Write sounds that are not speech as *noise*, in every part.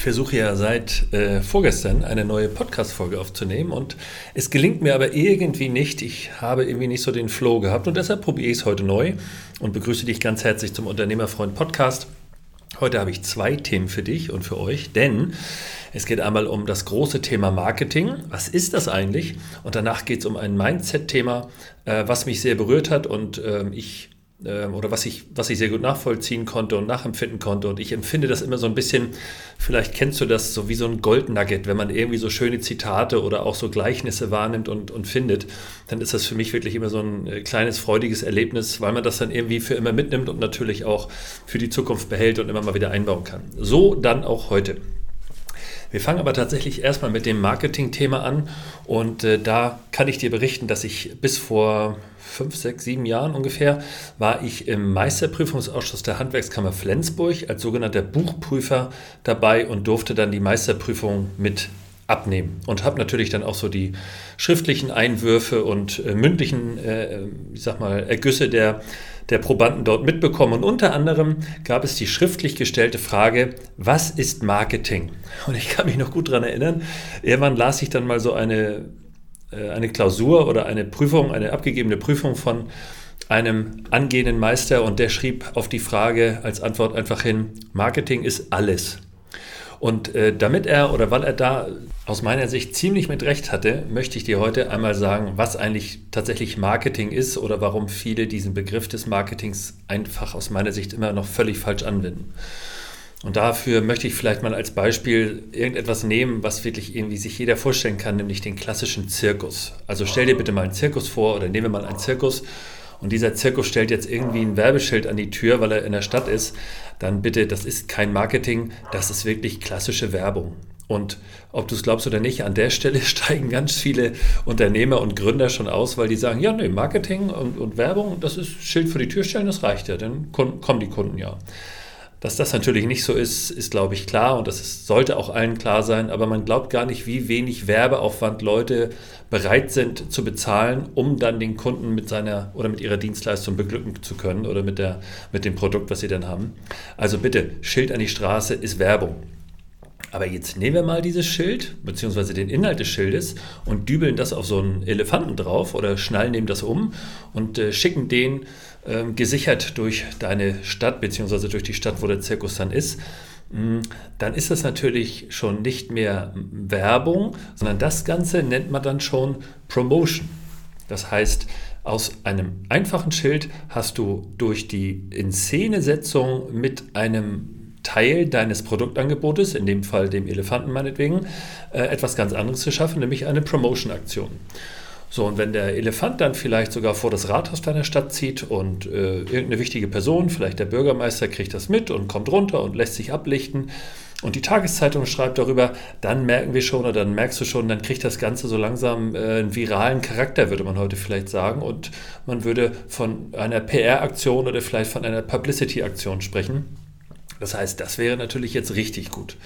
Ich versuche ja seit äh, vorgestern eine neue Podcast-Folge aufzunehmen und es gelingt mir aber irgendwie nicht. Ich habe irgendwie nicht so den Flow gehabt und deshalb probiere ich es heute neu und begrüße dich ganz herzlich zum Unternehmerfreund Podcast. Heute habe ich zwei Themen für dich und für euch, denn es geht einmal um das große Thema Marketing. Was ist das eigentlich? Und danach geht es um ein Mindset-Thema, äh, was mich sehr berührt hat und äh, ich oder was ich, was ich sehr gut nachvollziehen konnte und nachempfinden konnte. Und ich empfinde das immer so ein bisschen, vielleicht kennst du das so wie so ein Goldnugget, wenn man irgendwie so schöne Zitate oder auch so Gleichnisse wahrnimmt und, und findet, dann ist das für mich wirklich immer so ein äh, kleines, freudiges Erlebnis, weil man das dann irgendwie für immer mitnimmt und natürlich auch für die Zukunft behält und immer mal wieder einbauen kann. So dann auch heute. Wir fangen aber tatsächlich erstmal mit dem Marketing-Thema an und äh, da kann ich dir berichten, dass ich bis vor fünf, sechs, sieben Jahren ungefähr war ich im Meisterprüfungsausschuss der Handwerkskammer Flensburg als sogenannter Buchprüfer dabei und durfte dann die Meisterprüfung mit abnehmen und habe natürlich dann auch so die schriftlichen Einwürfe und äh, mündlichen, äh, ich sag mal, Ergüsse der, der Probanden dort mitbekommen. Und unter anderem gab es die schriftlich gestellte Frage, was ist Marketing? Und ich kann mich noch gut daran erinnern, irgendwann las ich dann mal so eine äh, eine Klausur oder eine Prüfung, eine abgegebene Prüfung von einem angehenden Meister und der schrieb auf die Frage als Antwort einfach hin, Marketing ist alles. Und äh, damit er oder weil er da aus meiner Sicht ziemlich mit Recht hatte, möchte ich dir heute einmal sagen, was eigentlich tatsächlich Marketing ist oder warum viele diesen Begriff des Marketings einfach aus meiner Sicht immer noch völlig falsch anwenden. Und dafür möchte ich vielleicht mal als Beispiel irgendetwas nehmen, was wirklich irgendwie sich jeder vorstellen kann, nämlich den klassischen Zirkus. Also stell dir bitte mal einen Zirkus vor oder nehme mal einen Zirkus und dieser Zirkus stellt jetzt irgendwie ein Werbeschild an die Tür, weil er in der Stadt ist, dann bitte, das ist kein Marketing, das ist wirklich klassische Werbung. Und ob du es glaubst oder nicht, an der Stelle *laughs* steigen ganz viele Unternehmer und Gründer schon aus, weil die sagen, ja, nee, Marketing und, und Werbung, das ist Schild für die Tür stellen, das reicht ja, dann kommen die Kunden ja. Dass das natürlich nicht so ist, ist, glaube ich, klar und das ist, sollte auch allen klar sein. Aber man glaubt gar nicht, wie wenig Werbeaufwand Leute bereit sind zu bezahlen, um dann den Kunden mit seiner oder mit ihrer Dienstleistung beglücken zu können oder mit, der, mit dem Produkt, was sie dann haben. Also bitte, Schild an die Straße ist Werbung. Aber jetzt nehmen wir mal dieses Schild, beziehungsweise den Inhalt des Schildes und dübeln das auf so einen Elefanten drauf oder schnallen dem das um und äh, schicken den äh, gesichert durch deine Stadt, beziehungsweise durch die Stadt, wo der Zirkus dann ist. Mm, dann ist das natürlich schon nicht mehr Werbung, sondern das Ganze nennt man dann schon Promotion. Das heißt, aus einem einfachen Schild hast du durch die Inszenesetzung mit einem Teil deines Produktangebotes, in dem Fall dem Elefanten meinetwegen, äh, etwas ganz anderes zu schaffen, nämlich eine Promotion-Aktion. So, und wenn der Elefant dann vielleicht sogar vor das Rathaus deiner Stadt zieht und äh, irgendeine wichtige Person, vielleicht der Bürgermeister, kriegt das mit und kommt runter und lässt sich ablichten und die Tageszeitung schreibt darüber, dann merken wir schon oder dann merkst du schon, dann kriegt das Ganze so langsam äh, einen viralen Charakter, würde man heute vielleicht sagen. Und man würde von einer PR-Aktion oder vielleicht von einer Publicity-Aktion sprechen. Das heißt, das wäre natürlich jetzt richtig gut.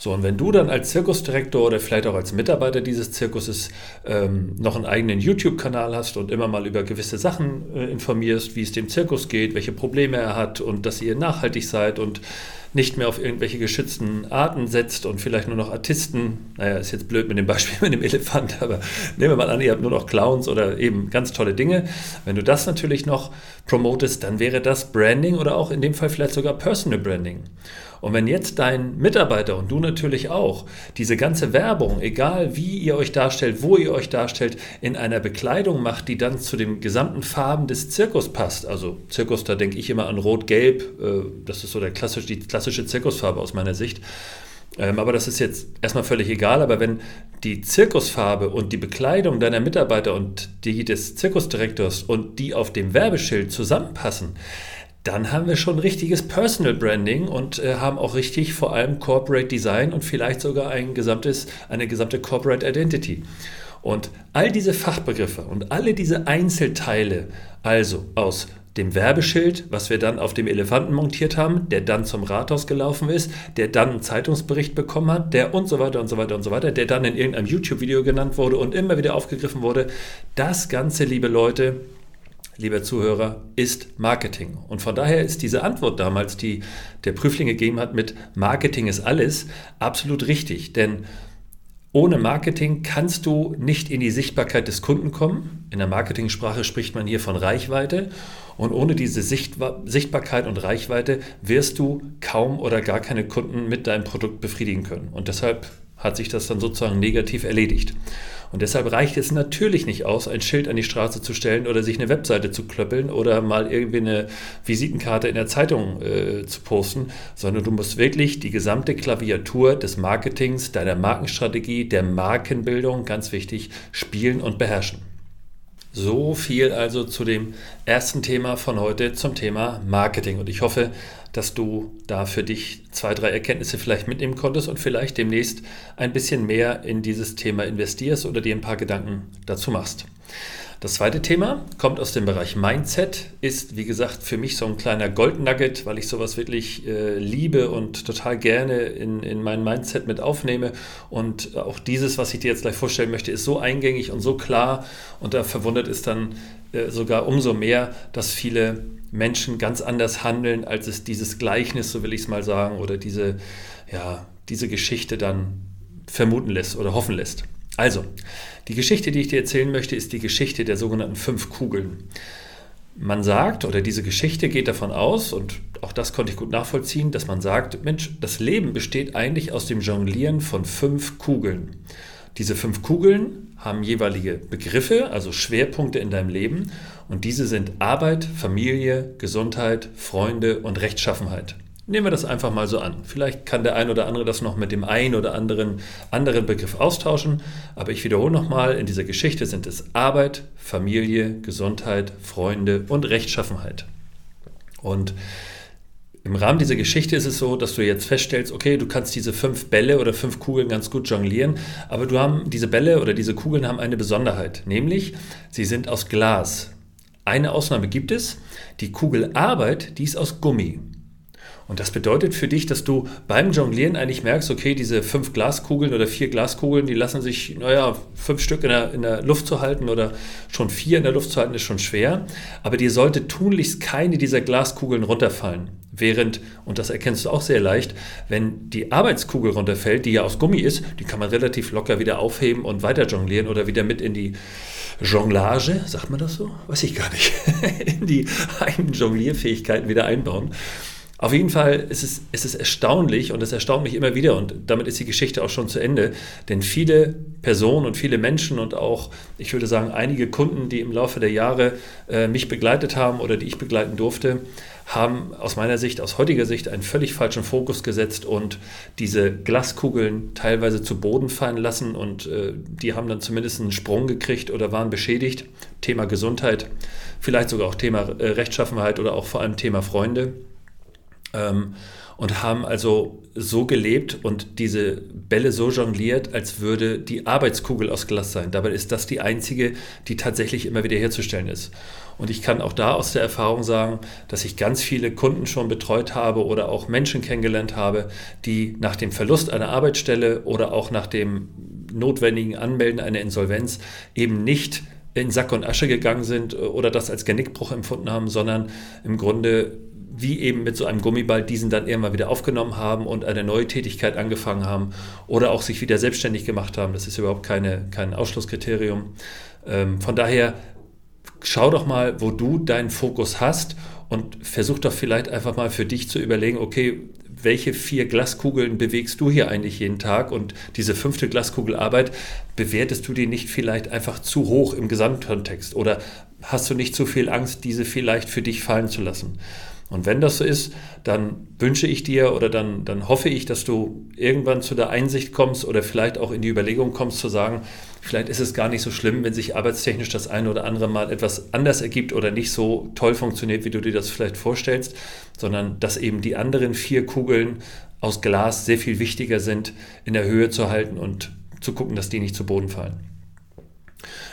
So, und wenn du dann als Zirkusdirektor oder vielleicht auch als Mitarbeiter dieses Zirkuses ähm, noch einen eigenen YouTube-Kanal hast und immer mal über gewisse Sachen äh, informierst, wie es dem Zirkus geht, welche Probleme er hat und dass ihr nachhaltig seid und nicht mehr auf irgendwelche geschützten Arten setzt und vielleicht nur noch Artisten, naja, ist jetzt blöd mit dem Beispiel *laughs* mit dem Elefant, aber nehmen wir mal an, ihr habt nur noch Clowns oder eben ganz tolle Dinge. Wenn du das natürlich noch promotest, dann wäre das Branding oder auch in dem Fall vielleicht sogar Personal Branding. Und wenn jetzt dein Mitarbeiter und du natürlich auch diese ganze Werbung, egal wie ihr euch darstellt, wo ihr euch darstellt, in einer Bekleidung macht, die dann zu den gesamten Farben des Zirkus passt, also Zirkus, da denke ich immer an Rot-Gelb, äh, das ist so der klassische, die klassische Zirkusfarbe aus meiner Sicht. Ähm, aber das ist jetzt erstmal völlig egal. Aber wenn die Zirkusfarbe und die Bekleidung deiner Mitarbeiter und die des Zirkusdirektors und die auf dem Werbeschild zusammenpassen, dann haben wir schon richtiges Personal Branding und äh, haben auch richtig vor allem Corporate Design und vielleicht sogar ein gesamtes, eine gesamte Corporate Identity. Und all diese Fachbegriffe und alle diese Einzelteile, also aus dem Werbeschild, was wir dann auf dem Elefanten montiert haben, der dann zum Rathaus gelaufen ist, der dann einen Zeitungsbericht bekommen hat, der und so weiter und so weiter und so weiter, der dann in irgendeinem YouTube-Video genannt wurde und immer wieder aufgegriffen wurde. Das Ganze, liebe Leute, lieber Zuhörer, ist Marketing. Und von daher ist diese Antwort damals, die der Prüfling gegeben hat mit Marketing ist alles, absolut richtig. Denn ohne Marketing kannst du nicht in die Sichtbarkeit des Kunden kommen. In der Marketingsprache spricht man hier von Reichweite. Und ohne diese Sichtbarkeit und Reichweite wirst du kaum oder gar keine Kunden mit deinem Produkt befriedigen können. Und deshalb hat sich das dann sozusagen negativ erledigt. Und deshalb reicht es natürlich nicht aus, ein Schild an die Straße zu stellen oder sich eine Webseite zu klöppeln oder mal irgendwie eine Visitenkarte in der Zeitung äh, zu posten, sondern du musst wirklich die gesamte Klaviatur des Marketings, deiner Markenstrategie, der Markenbildung, ganz wichtig, spielen und beherrschen. So viel also zu dem ersten Thema von heute zum Thema Marketing. Und ich hoffe, dass du da für dich zwei, drei Erkenntnisse vielleicht mitnehmen konntest und vielleicht demnächst ein bisschen mehr in dieses Thema investierst oder dir ein paar Gedanken dazu machst. Das zweite Thema kommt aus dem Bereich Mindset, ist wie gesagt für mich so ein kleiner Goldnugget, weil ich sowas wirklich äh, liebe und total gerne in, in mein Mindset mit aufnehme. Und auch dieses, was ich dir jetzt gleich vorstellen möchte, ist so eingängig und so klar und da verwundert es dann äh, sogar umso mehr, dass viele Menschen ganz anders handeln, als es dieses Gleichnis, so will ich es mal sagen, oder diese, ja, diese Geschichte dann vermuten lässt oder hoffen lässt. Also, die Geschichte, die ich dir erzählen möchte, ist die Geschichte der sogenannten fünf Kugeln. Man sagt, oder diese Geschichte geht davon aus, und auch das konnte ich gut nachvollziehen, dass man sagt, Mensch, das Leben besteht eigentlich aus dem Jonglieren von fünf Kugeln. Diese fünf Kugeln haben jeweilige Begriffe, also Schwerpunkte in deinem Leben, und diese sind Arbeit, Familie, Gesundheit, Freunde und Rechtschaffenheit. Nehmen wir das einfach mal so an. Vielleicht kann der ein oder andere das noch mit dem einen oder anderen anderen Begriff austauschen, aber ich wiederhole nochmal, in dieser Geschichte sind es Arbeit, Familie, Gesundheit, Freunde und Rechtschaffenheit. Und im Rahmen dieser Geschichte ist es so, dass du jetzt feststellst, okay, du kannst diese fünf Bälle oder fünf Kugeln ganz gut jonglieren, aber du haben, diese Bälle oder diese Kugeln haben eine Besonderheit, nämlich sie sind aus Glas. Eine Ausnahme gibt es, die Kugel Arbeit, die ist aus Gummi. Und das bedeutet für dich, dass du beim Jonglieren eigentlich merkst, okay, diese fünf Glaskugeln oder vier Glaskugeln, die lassen sich, naja, fünf Stück in der, in der Luft zu halten oder schon vier in der Luft zu halten, ist schon schwer. Aber dir sollte tunlichst keine dieser Glaskugeln runterfallen. Während, und das erkennst du auch sehr leicht, wenn die Arbeitskugel runterfällt, die ja aus Gummi ist, die kann man relativ locker wieder aufheben und weiter jonglieren oder wieder mit in die Jonglage, sagt man das so? Weiß ich gar nicht, *laughs* in die eigenen Jonglierfähigkeiten wieder einbauen. Auf jeden Fall ist es, ist es erstaunlich und es erstaunt mich immer wieder und damit ist die Geschichte auch schon zu Ende, denn viele Personen und viele Menschen und auch, ich würde sagen, einige Kunden, die im Laufe der Jahre äh, mich begleitet haben oder die ich begleiten durfte, haben aus meiner Sicht, aus heutiger Sicht einen völlig falschen Fokus gesetzt und diese Glaskugeln teilweise zu Boden fallen lassen und äh, die haben dann zumindest einen Sprung gekriegt oder waren beschädigt. Thema Gesundheit, vielleicht sogar auch Thema äh, Rechtschaffenheit oder auch vor allem Thema Freunde. Ähm, und haben also so gelebt und diese Bälle so jongliert, als würde die Arbeitskugel aus Glas sein. Dabei ist das die einzige, die tatsächlich immer wieder herzustellen ist. Und ich kann auch da aus der Erfahrung sagen, dass ich ganz viele Kunden schon betreut habe oder auch Menschen kennengelernt habe, die nach dem Verlust einer Arbeitsstelle oder auch nach dem notwendigen Anmelden einer Insolvenz eben nicht in Sack und Asche gegangen sind oder das als Genickbruch empfunden haben, sondern im Grunde wie eben mit so einem Gummiball diesen dann irgendwann wieder aufgenommen haben und eine neue Tätigkeit angefangen haben oder auch sich wieder selbstständig gemacht haben. Das ist überhaupt keine, kein Ausschlusskriterium. Ähm, von daher schau doch mal, wo du deinen Fokus hast und versuch doch vielleicht einfach mal für dich zu überlegen, okay, welche vier Glaskugeln bewegst du hier eigentlich jeden Tag? Und diese fünfte Glaskugelarbeit, bewertest du die nicht vielleicht einfach zu hoch im Gesamtkontext? Oder hast du nicht zu viel Angst, diese vielleicht für dich fallen zu lassen? Und wenn das so ist, dann wünsche ich dir oder dann, dann hoffe ich, dass du irgendwann zu der Einsicht kommst oder vielleicht auch in die Überlegung kommst zu sagen, vielleicht ist es gar nicht so schlimm, wenn sich arbeitstechnisch das eine oder andere Mal etwas anders ergibt oder nicht so toll funktioniert, wie du dir das vielleicht vorstellst, sondern dass eben die anderen vier Kugeln aus Glas sehr viel wichtiger sind, in der Höhe zu halten und zu gucken, dass die nicht zu Boden fallen.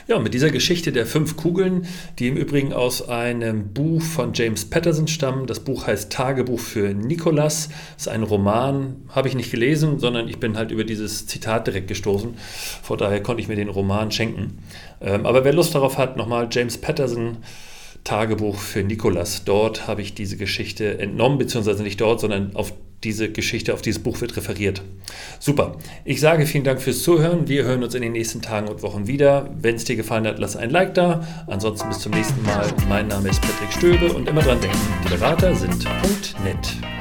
Ja, mit dieser Geschichte der fünf Kugeln, die im Übrigen aus einem Buch von James Patterson stammen. Das Buch heißt Tagebuch für Nikolas. Ist ein Roman, habe ich nicht gelesen, sondern ich bin halt über dieses Zitat direkt gestoßen. Von daher konnte ich mir den Roman schenken. Ähm, aber wer Lust darauf hat, nochmal James Patterson, Tagebuch für Nikolas. Dort habe ich diese Geschichte entnommen, beziehungsweise nicht dort, sondern auf diese Geschichte, auf dieses Buch wird referiert. Super. Ich sage vielen Dank fürs Zuhören. Wir hören uns in den nächsten Tagen und Wochen wieder. Wenn es dir gefallen hat, lass ein Like da. Ansonsten bis zum nächsten Mal. Mein Name ist Patrick Stöbe und immer dran denken, die Berater sind .net.